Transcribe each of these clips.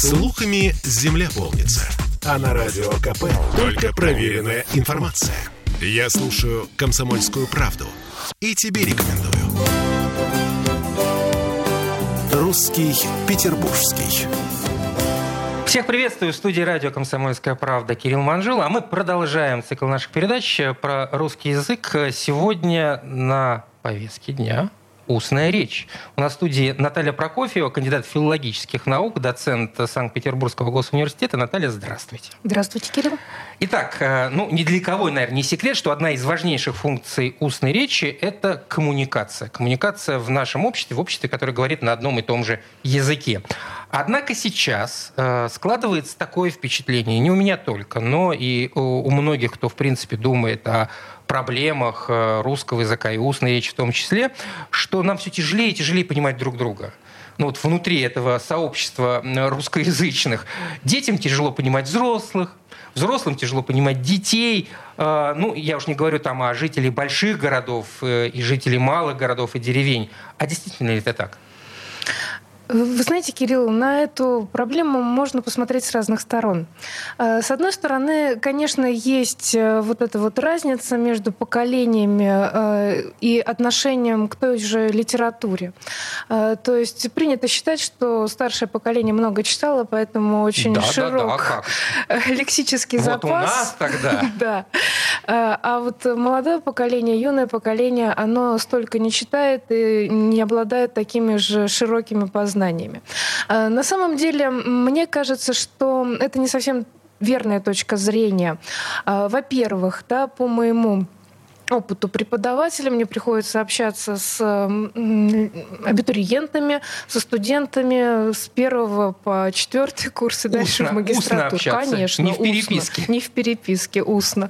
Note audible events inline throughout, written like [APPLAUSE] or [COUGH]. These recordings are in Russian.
Слухами земля полнится. А на радио КП только проверенная информация. Я слушаю «Комсомольскую правду» и тебе рекомендую. «Русский Петербургский». Всех приветствую в студии радио «Комсомольская правда» Кирилл Манжул. А мы продолжаем цикл наших передач про русский язык. Сегодня на повестке дня устная речь. У нас в студии Наталья Прокофьева, кандидат филологических наук, доцент Санкт-Петербургского госуниверситета. Наталья, здравствуйте. Здравствуйте, Кирилл. Итак, э, ну, ни для кого, наверное, не секрет, что одна из важнейших функций устной речи – это коммуникация. Коммуникация в нашем обществе, в обществе, которое говорит на одном и том же языке. Однако сейчас э, складывается такое впечатление, не у меня только, но и у, многих, кто, в принципе, думает о проблемах э, русского языка и устной речи в том числе, что нам все тяжелее и тяжелее понимать друг друга ну, вот внутри этого сообщества русскоязычных. Детям тяжело понимать взрослых, взрослым тяжело понимать детей. Э, ну, я уж не говорю там о жителях больших городов и жителей малых городов и деревень. А действительно ли это так? Вы знаете, Кирилл, на эту проблему можно посмотреть с разных сторон. Э, с одной стороны, конечно, есть э, вот эта вот разница между поколениями э, и отношением к той же литературе. То есть принято считать, что старшее поколение много читало, поэтому очень да, широк да, да, [LAUGHS] лексический вот запас. у нас тогда. [LAUGHS] да. А вот молодое поколение, юное поколение, оно столько не читает и не обладает такими же широкими познаниями знаниями. А, на самом деле, мне кажется, что это не совсем верная точка зрения. А, во-первых, да, по моему опыту преподавателя, мне приходится общаться с абитуриентами, со студентами с первого по четвертый курс и дальше устно, в магистратуру. Конечно, не в переписке. Устно, не в переписке, устно.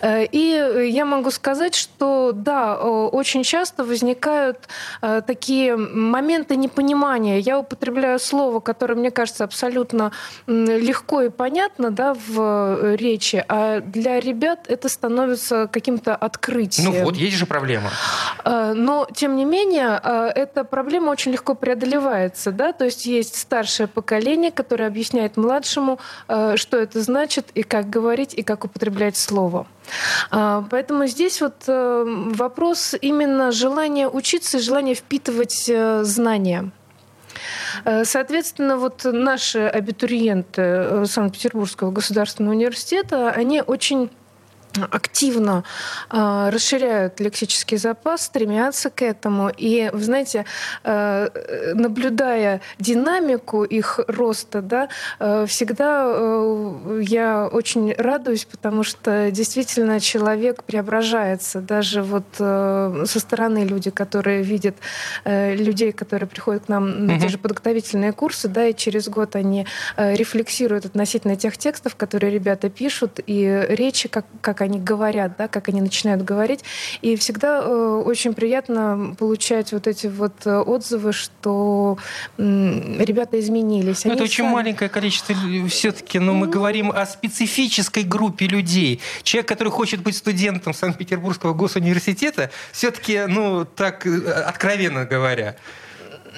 Э, и я могу сказать, что да, очень часто возникают э, такие моменты непонимания. Я употребляю слово, которое мне кажется абсолютно легко и понятно да, в э, речи, а для ребят это становится каким-то открытым открытие. Ну вот, есть же проблема. Э, но, тем не менее, э, эта проблема очень легко преодолевается. Да? То есть есть старшее поколение, которое объясняет младшему, э, что это значит, и как говорить, и как употреблять слово. Поэтому здесь вот вопрос именно желания учиться и желания впитывать знания. Соответственно, вот наши абитуриенты Санкт-Петербургского государственного университета, они очень активно э, расширяют лексический запас, стремятся к этому. И, вы знаете, э, наблюдая динамику их роста, да, э, всегда э, я очень радуюсь, потому что действительно человек преображается. Даже вот э, со стороны люди, которые видят э, людей, которые приходят к нам на те же подготовительные курсы, да, и через год они э, рефлексируют относительно тех текстов, которые ребята пишут, и речи, как, как они они говорят, да, как они начинают говорить. И всегда э, очень приятно получать вот эти вот э, отзывы, что э, ребята изменились. это очень сами... маленькое количество все-таки, но мы ну... говорим о специфической группе людей. Человек, который хочет быть студентом Санкт-Петербургского госуниверситета, все-таки, ну, так э, откровенно говоря,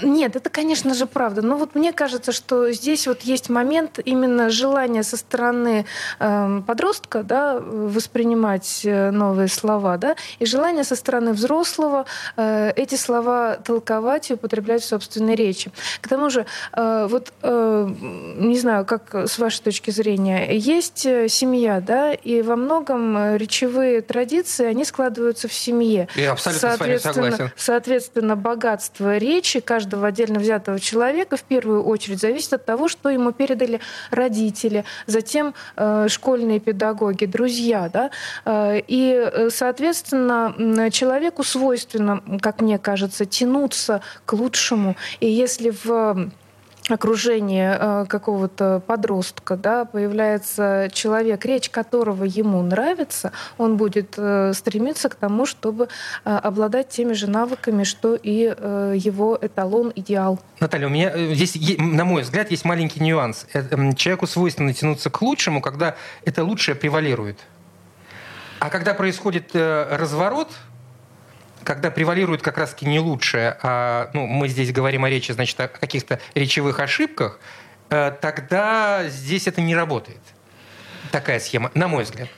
нет, это, конечно же, правда. Но вот мне кажется, что здесь вот есть момент именно желания со стороны э, подростка да, воспринимать э, новые слова, да, и желание со стороны взрослого э, эти слова толковать и употреблять в собственной речи. К тому же, э, вот э, не знаю, как с вашей точки зрения, есть э, семья, да, и во многом э, речевые традиции, они складываются в семье. Я абсолютно соответственно, с вами согласен. Соответственно, богатство речи каждый каждого отдельно взятого человека в первую очередь зависит от того, что ему передали родители, затем э, школьные педагоги, друзья. Да? Э, и, э, соответственно, человеку свойственно, как мне кажется, тянуться к лучшему. И если в окружении э, какого-то подростка, да, появляется человек, речь которого ему нравится, он будет э, стремиться к тому, чтобы э, обладать теми же навыками, что и его эталон, идеал. Наталья, у меня здесь, на мой взгляд, есть маленький нюанс. Человеку свойственно тянуться к лучшему, когда это лучшее превалирует. А когда происходит разворот, когда превалирует как раз-таки не лучшее, а ну, мы здесь говорим о речи, значит, о каких-то речевых ошибках, тогда здесь это не работает. Такая схема, на мой взгляд.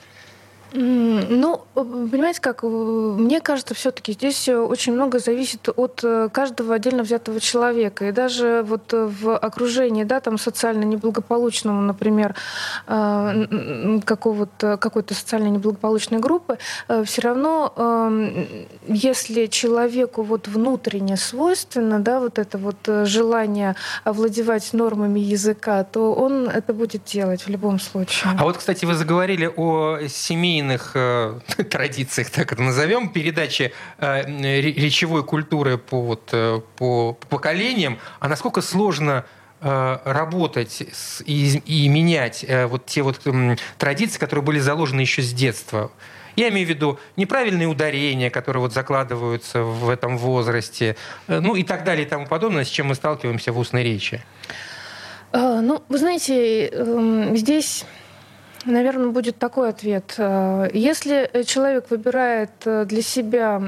Ну, понимаете, как мне кажется, все-таки здесь очень много зависит от э, каждого отдельно взятого человека. И даже вот в окружении, да, там социально неблагополучного, например, э, какого-то, какой-то социально неблагополучной группы, э, все равно, эм, если человеку вот внутренне свойственно, да, вот это вот желание овладевать нормами языка, то он это будет делать в любом случае. А вот, кстати, вы заговорили о семейном семейных э, [LAUGHS] традициях, так это назовем, передачи э, речевой культуры по, вот, э, по, по поколениям, а насколько сложно э, работать с, и, и менять э, вот те вот традиции, которые были заложены еще с детства. Я имею в виду неправильные ударения, которые вот закладываются в этом возрасте, ну и так далее и тому подобное, с чем мы сталкиваемся в устной речи. Ну, вы знаете, эм, здесь Наверное, будет такой ответ. Э, если человек выбирает э, для себя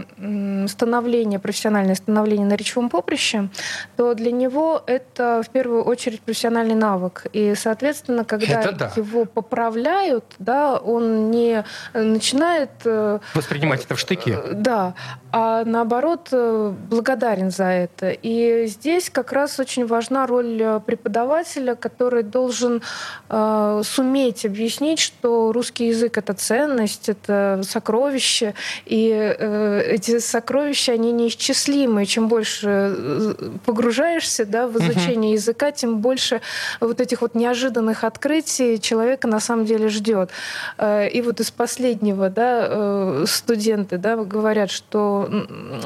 становление, профессиональное становление на речевом поприще, то для него это в первую очередь профессиональный навык. И, соответственно, когда да. его поправляют, да, он не начинает... Э, Воспринимать это в штыки. Да, а наоборот благодарен за это. И здесь как раз очень важна роль преподавателя, который должен суметь объяснить объяснить, что русский язык — это ценность, это сокровище, и э, эти сокровища, они неисчислимы. Чем больше э, погружаешься да, в изучение угу. языка, тем больше вот этих вот неожиданных открытий человека на самом деле ждет. Э, и вот из последнего да, э, студенты да, говорят, что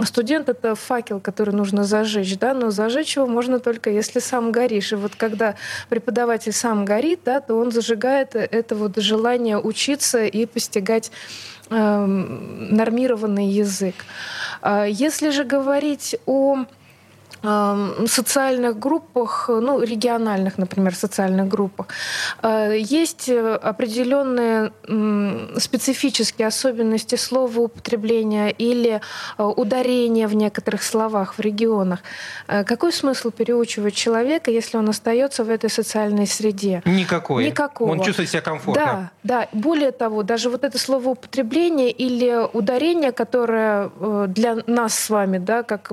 студент — это факел, который нужно зажечь, да, но зажечь его можно только если сам горишь. И вот когда преподаватель сам горит, да, то он зажигает это вот вот желание учиться и постигать э, нормированный язык. А если же говорить о социальных группах, ну, региональных, например, социальных группах, э, есть определенные специфические особенности слова употребления или э, ударения в некоторых словах в регионах. Э, какой смысл переучивать человека, если он остается в этой социальной среде? Никакой. Никакого. Он чувствует себя комфортно. Да, да. Более того, даже вот это слово употребление или ударение, которое для нас с вами, да, как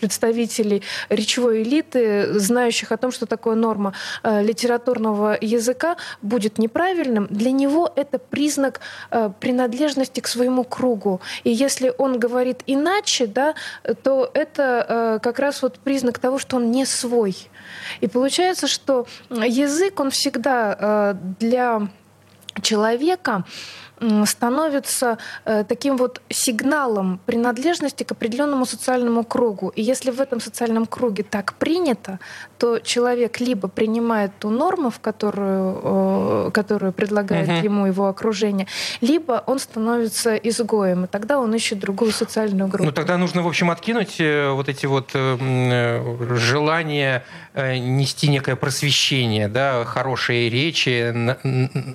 представителей представителей речевой элиты, знающих о том, что такое норма э, литературного языка, будет неправильным, для него это признак э, принадлежности к своему кругу. И если он говорит иначе, да, то это э, как раз вот признак того, что он не свой. И получается, что язык, он всегда для человека становится э, таким вот сигналом принадлежности к определенному социальному кругу. И если в этом социальном круге так принято, то человек либо принимает ту норму, в которую, которую предлагает угу. ему его окружение, либо он становится изгоем, и тогда он ищет другую социальную группу. Ну тогда нужно, в общем, откинуть э, вот эти вот э, желания нести некое просвещение, да, хорошие речи,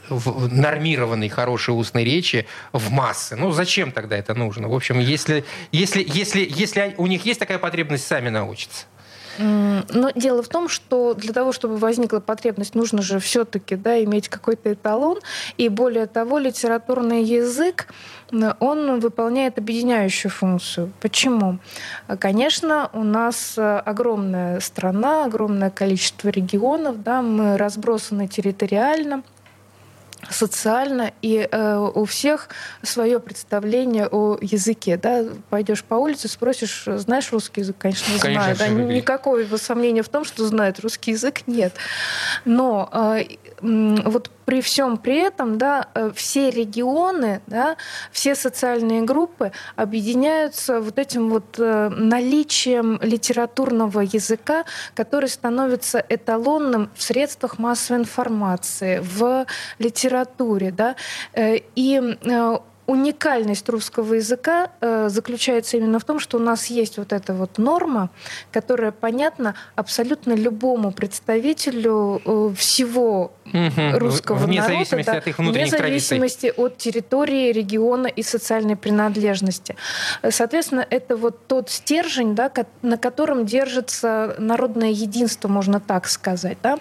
нормированный хороший устный речи в массы. Ну, зачем тогда это нужно? В общем, если, если, если, если у них есть такая потребность, сами научатся. Но дело в том, что для того, чтобы возникла потребность, нужно же все-таки да, иметь какой-то эталон. И более того, литературный язык он выполняет объединяющую функцию. Почему? Конечно, у нас огромная страна, огромное количество регионов, да, мы разбросаны территориально, социально, и э, у всех свое представление о языке. Да? Пойдешь по улице, спросишь, знаешь русский язык? Конечно, Конечно, знаю. Да? Никакого сомнения в том, что знает русский язык, нет. Но э, вот при всем при этом да, э, все регионы, да, все социальные группы объединяются вот этим вот э, наличием литературного языка, который становится эталонным в средствах массовой информации, в литературе. Да, э, и уникальность русского языка э, заключается именно в том, что у нас есть вот эта вот норма, которая понятна абсолютно любому представителю э, всего угу. русского вне народа. Зависимости да, от их внутренних вне зависимости традиций. от территории, региона и социальной принадлежности. Соответственно, это вот тот стержень, да, на котором держится народное единство, можно так сказать. Да?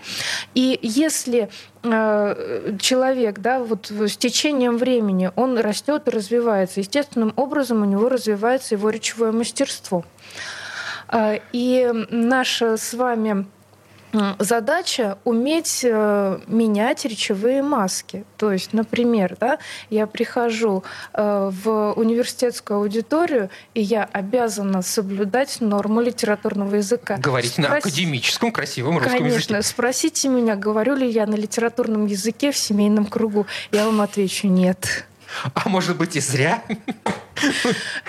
И если Э, человек, да, вот с течением времени он растет и развивается. Естественным образом у него развивается его речевое мастерство. Э, и наша с вами задача уметь э, менять речевые маски. То есть, например, да, я прихожу э, в университетскую аудиторию, и я обязана соблюдать норму литературного языка. Говорить Спрос... на академическом красивом русском Конечно. языке. Конечно. Спросите меня, говорю ли я на литературном языке в семейном кругу. Я вам отвечу нет. А может быть и зря?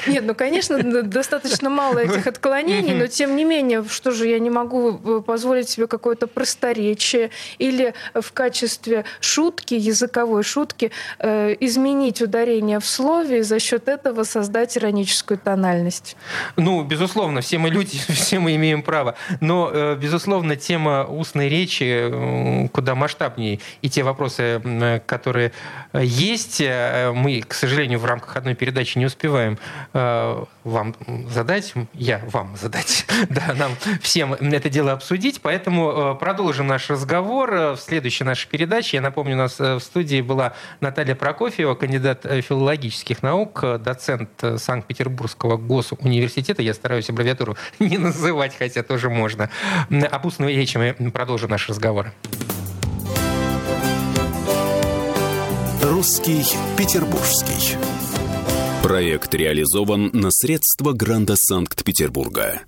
Нет, ну, конечно, достаточно мало этих отклонений, но тем не менее, что же я не могу э, позволить себе какое-то просторечие или в качестве шутки, языковой шутки, э, изменить ударение в слове и за счет этого создать ироническую тональность? Ну, безусловно, все мы люди, [LAUGHS] все мы имеем право. Но, э, безусловно, тема устной речи куда масштабнее. И те вопросы, которые есть, мы, к сожалению, в рамках одной передачи не успеем успеваем э, вам задать, я вам задать, [LAUGHS] да, нам всем это дело обсудить, поэтому э, продолжим наш разговор в следующей нашей передаче. Я напомню, у нас э, в студии была Наталья Прокофьева, кандидат э, филологических наук, доцент Санкт-Петербургского госуниверситета. Я стараюсь аббревиатуру [LAUGHS] не называть, хотя тоже можно. Об устной речи мы продолжим наш разговор. Русский Петербургский. Проект реализован на средства гранта Санкт-Петербурга.